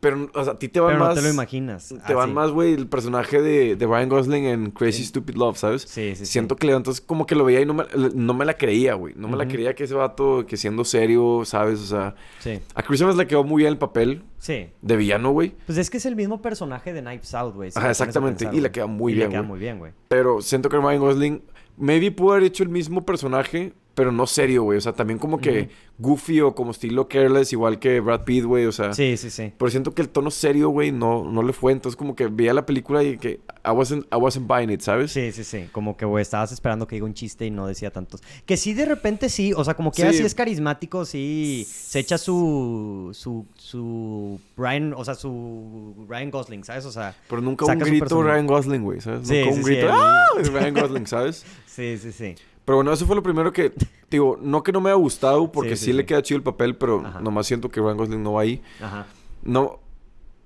pero, o sea, a ti te van Pero más... no te lo imaginas. Te van así. más, güey, el personaje de, de Ryan Gosling en Crazy Sí. Stupid Love, ¿sabes? Sí, sí, sí. Siento que entonces como que lo veía y no me, no me la creía, güey. No me la creía que ese vato, que siendo serio, ¿sabes? O sea, Sí. a Chris Evans le quedó muy bien el papel Sí. de villano, güey. Pues es que es el mismo personaje de Knives Out, güey. si Ajá, exactamente. pensar, Y le queda muy Y bien, le queda muy bien, güey. Pero siento que Ryan Gosling, maybe pudo haber hecho el mismo personaje, pero no serio, güey. O sea, también como que goofy o como estilo careless, igual que Brad Pitt, güey. O sea, Sí, sí, sí. pero siento que el tono serio, güey, no, no le fue. Entonces como que veía la película y que I wasn't, I wasn't buying it, ¿sabes? Sí, sí, sí. Como que, güey, estabas esperando que diga un chiste y no decía tantos. Que sí, de repente sí. O sea, como que Sí. así es carismático, sí. Se echa su. Su. Su. Ryan. O sea, su. Ryan Gosling, ¿sabes? O sea. Pero nunca un grito. Ryan Gosling, güey, ¿sabes? Sí, nunca sí, un grito ¡Ah! Ryan Gosling, ¿sabes? Sí, sí, sí. Pero bueno, eso fue lo primero que, digo, no que no me haya gustado, porque Sí, sí, sí, le queda chido el papel, pero Ajá. nomás siento que Ryan Gosling no va ahí. Ajá. No,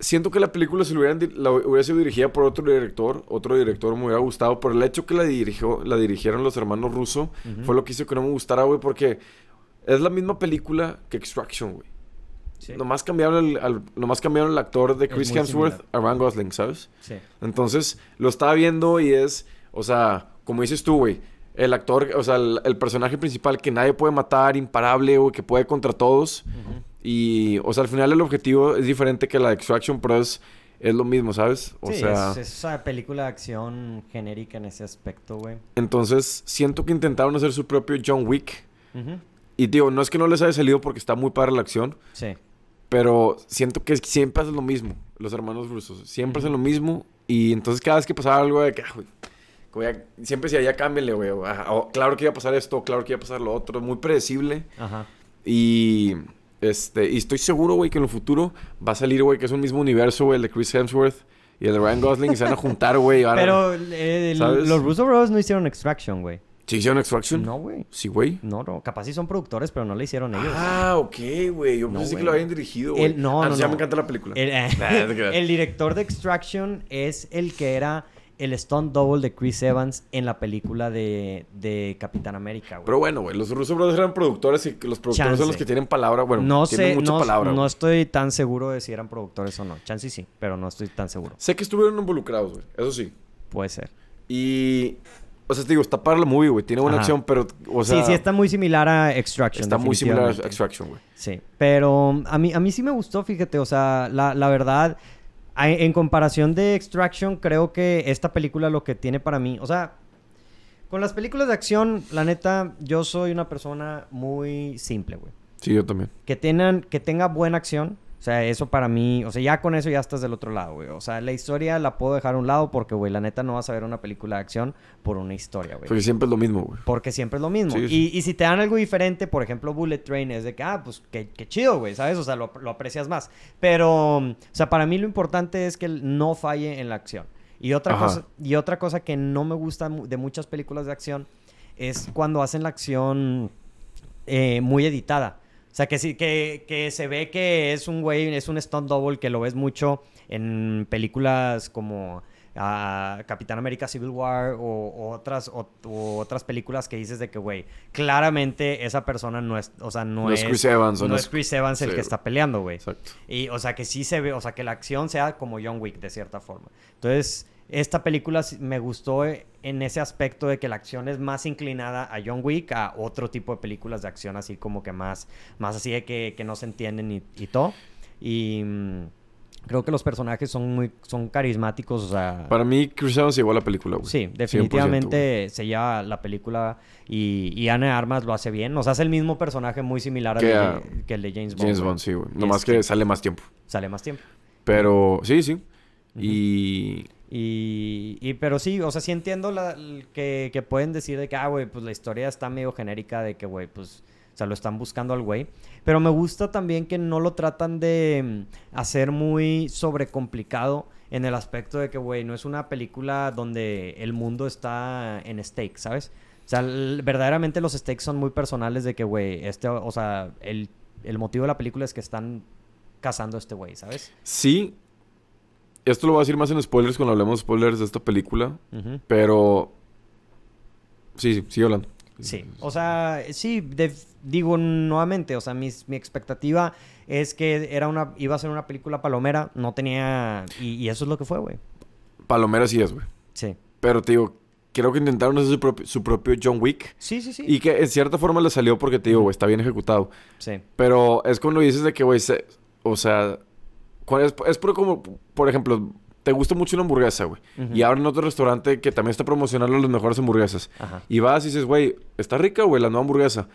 siento que la película si lo hubieran, la hubiera sido dirigida por otro director, otro director me hubiera gustado, por el hecho que la dirigió, la dirigieron los hermanos Russo, fue lo que hizo que no me gustara, güey, porque es la misma película que Extraction, güey. Sí. Nomás cambiaron el, al- nomás cambiaron el actor de Chris Hemsworth similar. a Ryan Gosling, ¿sabes? Sí. Entonces, lo estaba viendo y es, o sea, como dices tú, güey, el actor, o sea, el, el personaje principal que nadie puede matar, imparable, o que puede contra todos. Y, o sea, al final el objetivo es diferente que la de Extraction, pero es, es lo mismo, ¿sabes? O sí, sea, es, es una película de acción genérica en ese aspecto, güey. entonces siento que intentaron hacer su propio John Wick. Y digo, no es que no les haya salido porque está muy padre la acción, Sí. pero siento que siempre hacen lo mismo, los hermanos rusos. Siempre hacen Ujú. lo mismo. Y entonces cada vez que pasaba algo de que, que ya- siempre decía, ya cámbienle, güey. claro que iba a pasar esto, claro que iba a pasar lo otro. Muy predecible. Ajá. Y este y estoy seguro, güey, que en el futuro va a salir, güey, que es un mismo universo, güey, el de Chris Hemsworth y el de Ryan Gosling y se van a juntar, güey. Pero eh, los Russo Bros no hicieron Extraction, güey. ¿Sí hicieron Extraction? No, güey. Sí, güey. No, no. Capaz sí son productores, pero no le hicieron ellos. Ah, ok, güey. Yo No, pensé que lo habían dirigido, güey. No, Ah, no, ya no. me encanta la película. Eh, el director de Extraction es el que era el stunt double de Chris Evans en la película de, de Capitán América, güey. Pero bueno, güey, los Russo Brothers eran productores y los productores Chance. son los que tienen palabra. Bueno, no tienen sé, mucha no, palabra. no güey. estoy tan seguro de si eran productores o no. Chance sí, pero no estoy tan seguro. Sé que estuvieron involucrados, güey. Eso sí. Puede ser. Y. O sea, te digo, está para la movie, güey. Tiene buena Ajá. acción, pero. O sea, sí, sí, está muy similar a Extraction. está muy similar a. Extraction, güey. Sí, pero a mí, a mí sí me gustó, fíjate, o sea, la, la verdad, en comparación de Extraction, creo que esta película lo que tiene para mí, o sea, con las películas de acción, la neta, yo soy una persona muy simple, güey. Sí, yo también. Que, tengan, que tenga buena acción, sea, eso para mí, o sea, ya con eso ya estás del otro lado, güey. O sea, la historia la puedo dejar a un lado porque, güey, la neta no vas a ver una película de acción por una historia, güey. Porque siempre es lo mismo, güey. Porque siempre es lo mismo. Sí, sí. Y, y si te dan algo diferente, por ejemplo, Bullet Train, es de que, ah, pues qué, qué chido, güey, ¿sabes? O sea, lo, lo aprecias más. Pero, o sea, para mí lo importante es que no falle en la acción. Y otra, Ajá. cosa, y otra cosa que no me gusta de muchas películas de acción es cuando hacen la acción eh, muy editada. O sea, que, sí, que, que se ve que es un güey, es un stunt double que lo ves mucho en películas como ah, Capitán América Civil War o, o otras, o, o otras películas que dices de que, güey, claramente esa persona no es, o sea, no, No es Chris Evans, no no es Chris Evans el Sí, que está peleando, güey. Exacto. Y, o sea, que sí se ve, o sea, que la acción sea como John Wick, de cierta forma. Entonces, esta película me gustó eh, en ese aspecto de que la acción es más inclinada a John Wick, a otro tipo de películas de acción, así como que más, más así de que, que no se entienden y, y todo. Y mm, creo que los personajes son muy, son carismáticos, o sea... Para mí, Evans llegó a la película, güey. Sí, 100%, definitivamente se lleva la película y, y Ana Armas lo hace bien. Nos hace el mismo personaje muy similar al Que de a- Ja- que el de James. Bond. James. Bond, sí, güey. Nomás es que que- sale más tiempo. Sale más tiempo. Pero, sí, sí. Y... Y, y- pero sí, o sea, sí entiendo la, que, que pueden decir de que, ah, güey, pues la historia está medio genérica de que, güey, pues, o sea, lo están buscando al güey. Pero me gusta también que no lo tratan de mm, hacer muy sobrecomplicado en el aspecto de que, güey, no es una película donde el mundo está en stake, ¿sabes? O sea, verdaderamente los stakes son muy personales de que, güey, este, o sea, el, el motivo de la película es que están cazando a este güey, ¿sabes? Sí. Esto lo voy a decir más en spoilers cuando hablemos de spoilers de esta película. Pero... Sí, sí, sigue hablando. Sí, o sea, sí, digo nuevamente, o sea, mis- mi expectativa es que era una, iba a ser una película palomera, no tenía, y, y eso es lo que fue, güey. Palomera sí es, güey. Sí. Pero te digo, creo que intentaron hacer su propio, su propio John Wick. Sí, sí, sí. Y que en cierta forma le salió porque te digo, güey, está bien ejecutado. Sí. Pero es cuando dices de que, güey, se- o sea, es, es por como, por ejemplo, te gusta mucho una hamburguesa, güey. Y abren otro restaurante que también está promocionando las mejores hamburguesas. Ajá. Y vas y dices, güey, está rica, güey, la nueva hamburguesa.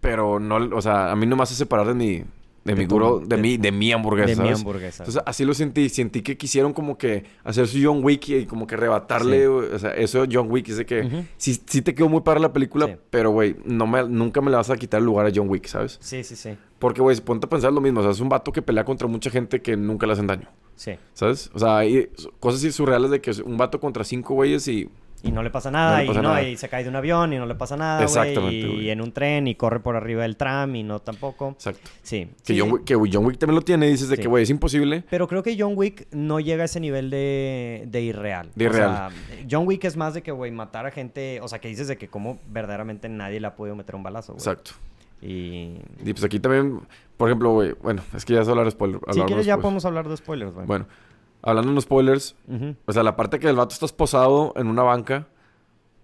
Pero no, o sea, a mí no me hace separar de mi, de, De mi guro, de, de- mi, de mi hamburguesa, De mi hamburguesa. Entonces así lo sentí, sentí que quisieron como que hacer su John Wick y como que arrebatarle, Sí. o sea, eso John Wick, es de que sí, sí te quedó muy para la película, Sí. pero güey, no me, nunca me le vas a quitar el lugar a John Wick, ¿sabes? Sí, sí, sí. Porque, güey, ponte a pensar lo mismo, o sea, es un vato que pelea contra mucha gente que nunca le hacen daño, Sí. ¿sabes? O sea, hay cosas así surreales de que es un vato contra cinco güeyes y... Y no le pasa nada, No le pasa y no, y se cae de un avión y no le pasa nada. Exactamente, Y en un tren y corre por arriba del tram y no tampoco. Exacto. Sí. Que, sí, John. Wick, que John Wick también lo tiene y dices de Sí. que, güey, es imposible. Pero creo que John Wick no llega a ese nivel de, de irreal. De O irreal. sea, John Wick es más de que, güey, matar a gente. O sea, que dices de que como verdaderamente nadie le ha podido meter un balazo, güey. Exacto. Y. Y pues aquí también, por ejemplo, güey, bueno, es que ya es hablar de spoiler. Si quieres, ya spoilers. podemos hablar de spoilers, güey. Bueno, hablando de spoilers, o sea, la parte que el vato está esposado en una banca,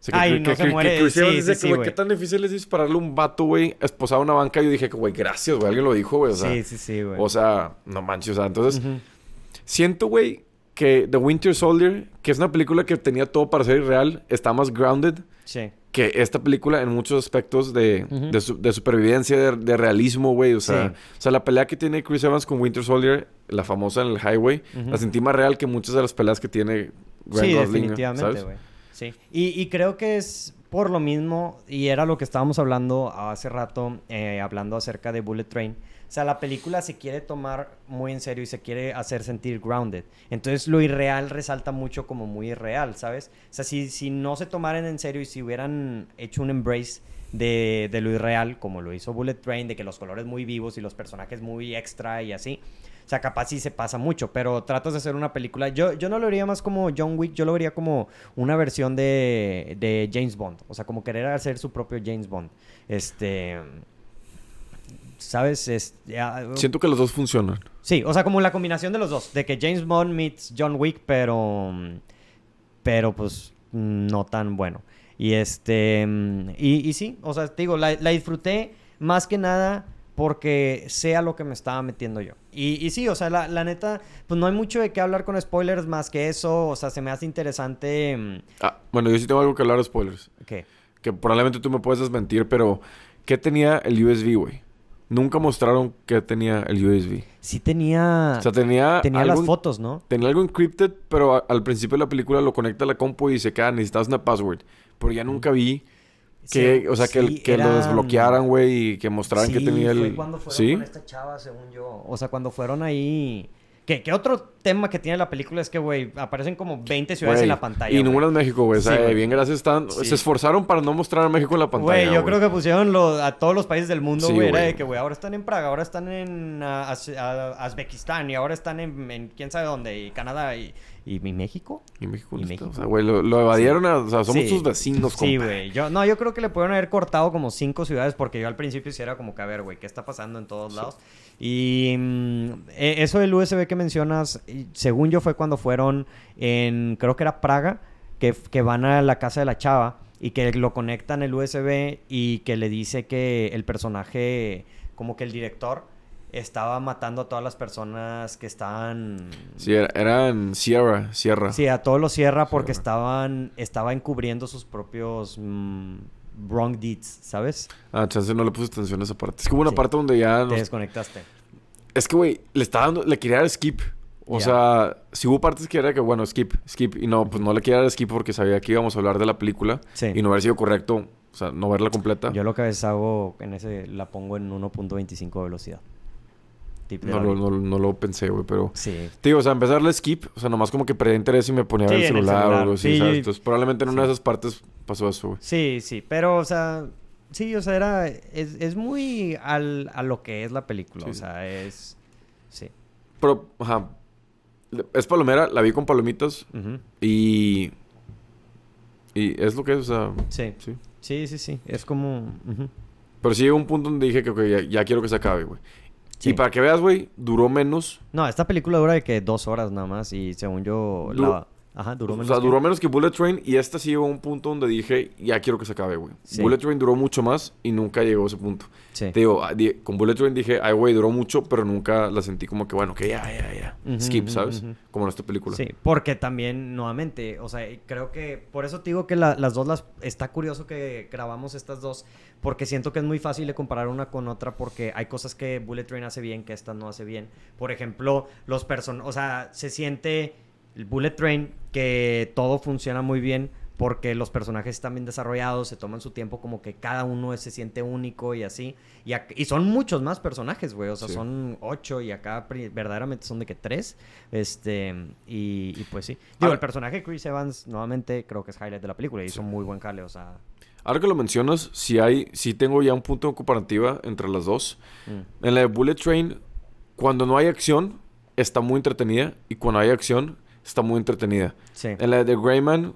O sea, que, Ay, que- no que- se que muere. Sí, sí, dice sí, que, güey, qué tan difícil es dispararle a un vato, güey, esposado a una banca. Yo dije que, güey, gracias, güey. Alguien lo dijo, güey. O sea, sí, sí, sí, güey. o sea, no manches. O sea, entonces, siento, güey, que The Winter Soldier, que es una película que tenía todo para ser irreal, está más grounded Sí. que esta película en muchos aspectos de, de, su- de supervivencia, de, de realismo, güey. O sea, Sí. o sea, la pelea que tiene Chris Evans con Winter Soldier, la famosa en el highway, la sentí más real que muchas de las peleas que tiene Ryan Sí, Gosling, definitivamente, güey. Sí. Y, y creo que es por lo mismo, y era lo que estábamos hablando hace rato, eh, hablando acerca de Bullet Train. Sea, la película se quiere tomar muy en serio y se quiere hacer sentir grounded. Entonces, lo irreal resalta mucho como muy irreal, ¿sabes? O sea, si, si no se tomaran en serio y si hubieran hecho un embrace de, de lo irreal, como lo hizo Bullet Train, de que los colores muy vivos y los personajes muy extra y así, o sea, capaz sí se pasa mucho, pero tratas de hacer una película. Yo, yo no lo vería más como John Wick, yo lo vería como una versión de, de James Bond. O sea, como querer hacer su propio James Bond. Este. ¿Sabes? Es, ya- Siento que los dos funcionan. Sí, o sea, como la combinación de los dos. De que James Bond meets John Wick, pero. Pero pues no tan bueno. Y este. Y, y sí, o sea, te digo, la, la disfruté más que nada porque sé a lo que me estaba metiendo yo. Y, y sí, o sea, la, la neta, pues no hay mucho de qué hablar con spoilers más que eso. O sea, se me hace interesante. mm, Ah, bueno, yo sí tengo algo que hablar de spoilers. ¿Qué? Que probablemente tú me puedes desmentir, pero ¿qué tenía el USB, güey? Nunca mostraron qué tenía el USB. Sí tenía. O sea, tenía, tenía algo, las fotos, ¿no? tenía algo encrypted, pero a- al principio de la película lo conecta a la compu y dice que ah, necesitas una password. Pero ya nunca vi que, Sí, o sea, que, sí, que lo desbloquearan, güey, y que mostraran que tenía el... fue cuando fueron ¿Sí? con esta chava, según yo. O sea, cuando fueron ahí... Que, que otro tema que tiene la película es que, güey, aparecen como 20 ciudades en la pantalla. Y es México, güey. O sea, bien gracias están... Sí. Se esforzaron para no mostrar a México en la pantalla, Güey, yo creo que pusieron lo- a todos los países del mundo, Sí, güey. Era de que, güey, ahora están en Praga, ahora están en ah, Az- ah, Uzbekistán y ahora están en, en quién sabe dónde, y Canadá y, y, ¿y México. Y México, Y. México. O sea, güey, lo, lo evadieron a... O sea, somos Sí. sus vecinos, Sí, güey. Yo, no, yo creo que le pudieron haber cortado como cinco ciudades porque yo al principio sí era como que, a ver, güey, ¿qué está pasando en todos lados? Y mm, e- eso del USB que mencionas, según yo fue cuando fueron en, creo que era Praga, que, que van a la casa de la chava y que lo conectan el USB y que le dice que el personaje, como que el director, estaba matando a todas las personas que estaban... Sí, era- eran Sierra, Sierra. Sí, a todos los cierra porque Cierra. estaban estaba encubriendo sus propios mm, wrong deeds, ¿sabes? Ah, chance no le puse atención a esa parte. Es que hubo una Sí. parte donde ya... Te desconectaste. Es que, güey, le estaba dando... Le quería dar skip. O sea, si hubo partes que era que, bueno, skip, skip. Y no, pues no le quería dar skip porque sabía que íbamos a hablar de la película. Sí. Y no haber sido correcto. O sea, no verla completa. Yo lo que a veces hago en ese la pongo en 1.25 de velocidad. No, lo- no, no lo pensé, güey, pero... Sí. Tío, o sea, empezar a darle skip, o sea, nomás como que perdí interés y me ponía a ver Sí, el en el celular, o algo así, Sí, ¿sabes? Entonces, probablemente en una de esas partes pasó eso, güey. Sí, sí, pero o sea, sí, o sea, era es, es muy al, a lo que es la película, Sí, o sea, es sí. Pero, ajá, es palomera, la vi con palomitas Ujú. y... Y es lo que es, o sea, Sí. sí. Sí, sí, sí, es como ujú. Pero sí llegó un punto donde dije que, ok, ya, ya quiero que se acabe, güey. Sí. Y para que veas, güey, duró menos. No, esta película dura de que dos horas nada más y según yo Duró- la ajá, duró o menos sea, que- duró menos que Bullet Train y esta sí llegó a un punto donde dije, ya quiero que se acabe, güey. Sí. Bullet Train duró mucho más y nunca llegó a ese punto. Sí. Te digo, ah, con Bullet Train dije, ay, güey, duró mucho, pero nunca la sentí como que, bueno, que ya, ya, ya. Skip, ¿sabes? Como en esta película. Sí, porque también, nuevamente, o sea, creo que por eso te digo que la- las dos las... Está curioso que grabamos estas dos, porque siento que es muy fácil de comparar una con otra, porque hay cosas que Bullet Train hace bien que esta no hace bien. Por ejemplo, los person... O sea, se siente el Bullet Train que todo funciona muy bien porque los personajes están bien desarrollados, se toman su tiempo como que cada uno se siente único y así. Y, y son muchos más personajes, güey. O sea, Sí. son ocho y acá verdaderamente son de que tres. Este, y, y pues sí. Digo, el personaje de Chris Evans, nuevamente, creo que es highlight de la película. y Hizo muy buen jale, o sea. Ahora que lo mencionas, sí hay, sí tengo ya un punto de comparativa entre las dos. mm, En la de Bullet Train, cuando no hay acción, está muy entretenida. Y cuando hay acción, está muy entretenida. Sí. En la de Greyman,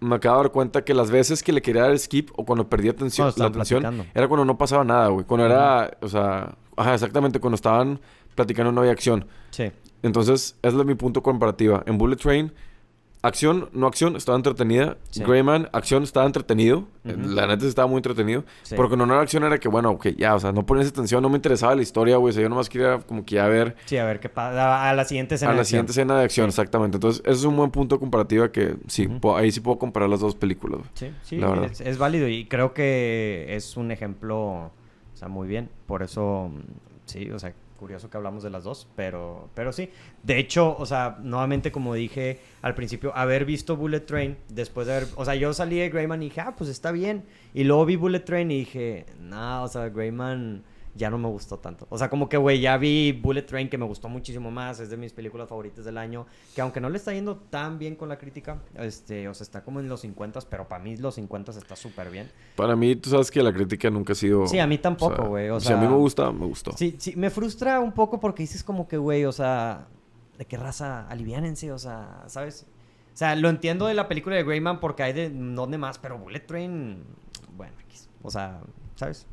me acabo de dar cuenta que las veces que le quería dar skip o cuando perdía atención, la atención, platicando. era cuando no pasaba nada, güey. Cuando era, o sea, ajá, exactamente, cuando estaban platicando no había acción. Sí. Entonces, ese es mi punto comparativa. En Bullet Train, acción, no acción, estaba entretenida. Sí. Greyman, acción, estaba entretenido. Eh. La neta estaba muy entretenido. Sí. Porque no era acción, era que, bueno, ok, ya, o sea, no pones atención, no me interesaba la historia, güey. O sea, yo nomás quería como que ya ver Sí, a ver qué pasa. A la siguiente escena. a de la acción. siguiente escena de acción, exactamente. Entonces, eso es un buen punto comparativa que sí, ahí sí puedo comparar las dos películas. güey. Sí, sí, La verdad. es, es válido y creo que es un ejemplo, o sea, muy bien. Por eso, mm, sí, o sea, curioso que hablamos de las dos, pero, pero sí. De hecho, o sea, nuevamente como dije al principio, haber visto Bullet Train, después de haber, o sea, yo salí de Greyman y dije, ah, pues está bien. Y luego vi Bullet Train y dije, no, o sea, Greyman ya no me gustó tanto. O sea, como que, güey, ya vi Bullet Train que me gustó muchísimo más, es de mis películas favoritas del año, que aunque no le está yendo tan bien con la crítica, este, o sea, está como en los 50, pero para mí los 50 está súper bien. Para mí, tú sabes que la crítica nunca ha sido... Sí, a mí tampoco, güey, o si a mí sea- me gusta, me gustó. Sí, sí, me frustra un poco porque dices como que, güey, o sea, ¿de qué raza? Aliviánense, o sea, ¿sabes? O sea, lo entiendo de la película de Greyman porque hay de dónde más, pero Bullet Train, bueno, o sea, ¿sabes?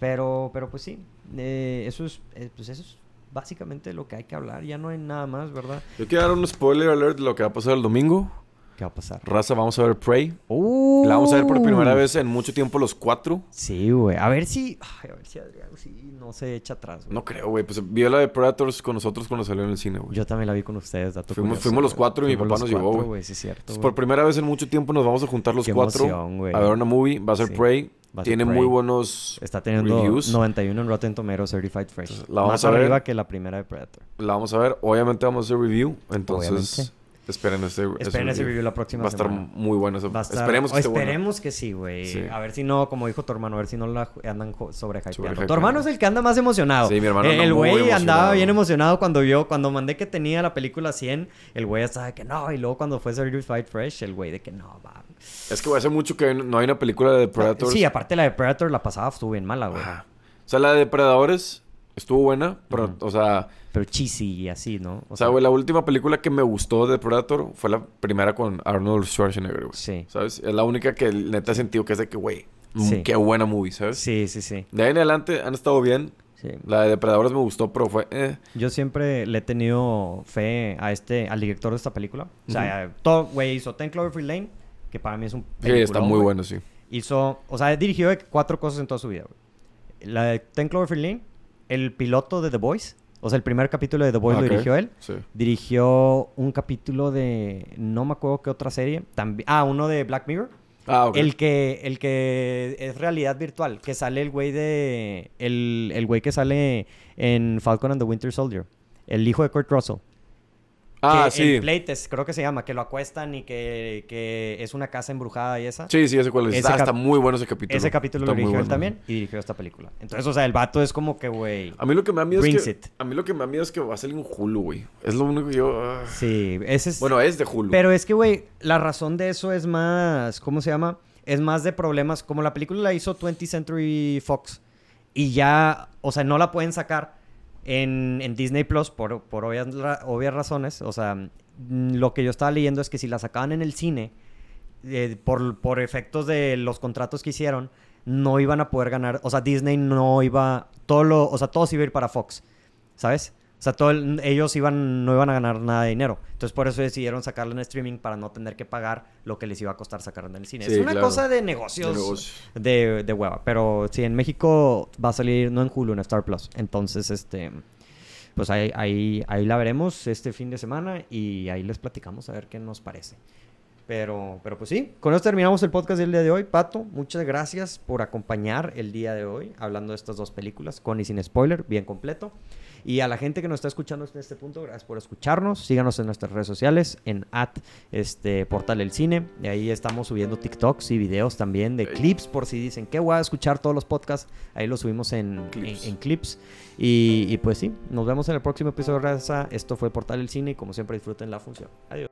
Pero, pero pues sí, eh, eso es, eh, pues eso es básicamente lo que hay que hablar, ya no hay nada más, ¿verdad? Yo quiero dar un spoiler alert de lo que va a pasar el domingo. ¿Qué va a pasar? Raza, vamos a ver Prey. La vamos a ver por primera Uh. vez en mucho tiempo los cuatro. Sí, güey, a ver si, ay, a ver si Adrián sí no se echa atrás, güey. No creo, güey. Pues vio la de Predators con nosotros cuando salió en el cine, güey. Yo también la vi con ustedes, dato Fuimos- curioso, fuimos los cuatro y mi papá nos llevó, güey. Sí, es cierto. Entonces, güey. por primera vez en mucho tiempo nos vamos a juntar los Qué cuatro emoción, a ver una movie. Va a ser Sí. Prey. Tiene muy buenos Está teniendo reviews. 91 en Rotten Tomatoes Certified Fresh. Entonces, la vamos Más a ver. arriba que la primera de Predator. La vamos a ver. Obviamente vamos a hacer review. Entonces, Obviamente. Esperen ese, Esperen ese review la próxima Va a estar semana. muy bueno. Va a estar- Esperemos que esperemos que sí, güey. Sí. A ver si no, como dijo tu hermano, a ver si no la andan. Sobrehypeando. Tu hermano es el que anda más emocionado. Sí, mi hermano Eh, El güey andaba bien emocionado cuando vio, cuando mandé que tenía la película 100, el güey estaba de que no, y luego cuando fue Certified Fresh, el güey de que no, va. Es que hace mucho que no hay una película de Predators. Sí, aparte la de Predator la pasada estuvo bien mala, güey. O sea, la de Depredadores estuvo buena, pero, o sea, Pero cheesy y así, ¿no? o sea, güey, la última película que me gustó de Predator fue la primera con Arnold Schwarzenegger, güey. Sí. ¿Sabes? Es la única que neta he sentido que es de que, güey, mm, Sí. qué buena movie, ¿sabes? Sí, sí, sí. De ahí en adelante han estado bien. sí. La de Depredadores me gustó, pero fue, eh. Yo siempre le he tenido fe a este, al director de esta película. O sea, todo, güey, hizo Ten Cloverfield Lane, que para mí es un Sí, está muy güey. bueno, sí. Hizo, o sea, dirigió cuatro cosas en toda su vida, güey. La de Ten Cloverfield Lane, el piloto de The Voice, o sea, el primer capítulo de The Ok. lo dirigió él. Sí. Dirigió un capítulo de, no me acuerdo qué otra serie, también, ah, uno de Black Mirror. Ah, ok. El que, el que es realidad virtual, que sale el güey de. El, el güey que sale en Falcon and the Winter Soldier. El hijo de Kurt Russell. Ah, que sí. El Playtest, creo que se llama, que lo acuestan y que, que es una casa embrujada y esa. Sí, sí, ese cuál es. Ese Ah, está muy bueno ese capítulo. Ese capítulo Está lo dirigió él también y dirigió esta película. Entonces, o sea, el vato es como que, güey. A mí lo que me da miedo es it. que... A mí lo que me da miedo es que va a salir un Hulu, güey. Es lo único que yo... ah. Sí, ese es. Bueno, es de Hulu. Pero es que, güey, la razón de eso es más, ¿cómo se llama? Es más de problemas, como la película la hizo 20th Century Fox y ya, o sea, no la pueden sacar en, en Disney Plus por, por obvias, obvias razones. O sea, mm, lo que yo estaba leyendo es que si la sacaban en el cine, eh, por, por efectos de los contratos que hicieron, no iban a poder ganar, o sea, Disney no iba, todo lo, o sea, todo se iba a ir para Fox, ¿sabes? O sea, todo el- ellos iban, no iban a ganar nada de dinero. Entonces, por eso decidieron sacarla en streaming para no tener que pagar lo que les iba a costar sacarla en el cine. Sí, es una claro. cosa de De negocios negocio. de, de hueva. Pero sí, en México va a salir, no en Hulu, en Star Plus. Entonces, este. Pues ahí, ahí, ahí la veremos este fin de semana y ahí les platicamos a ver qué nos parece. Pero, pero pues sí, con eso terminamos el podcast del día de hoy. Pato, muchas gracias por acompañar el día de hoy hablando de estas dos películas, con y sin spoiler, bien completo. Y a la gente que nos está escuchando hasta este punto, gracias por escucharnos. Síganos en nuestras redes sociales, en at este, Portal El Cine. Y ahí estamos subiendo TikToks y videos también de clips, por si dicen que voy a escuchar todos los podcasts. Ahí los subimos en Clips. en- en clips. Y, y pues sí, nos vemos en el próximo episodio de Raza. Esto fue Portal El Cine y como siempre disfruten la función. Adiós.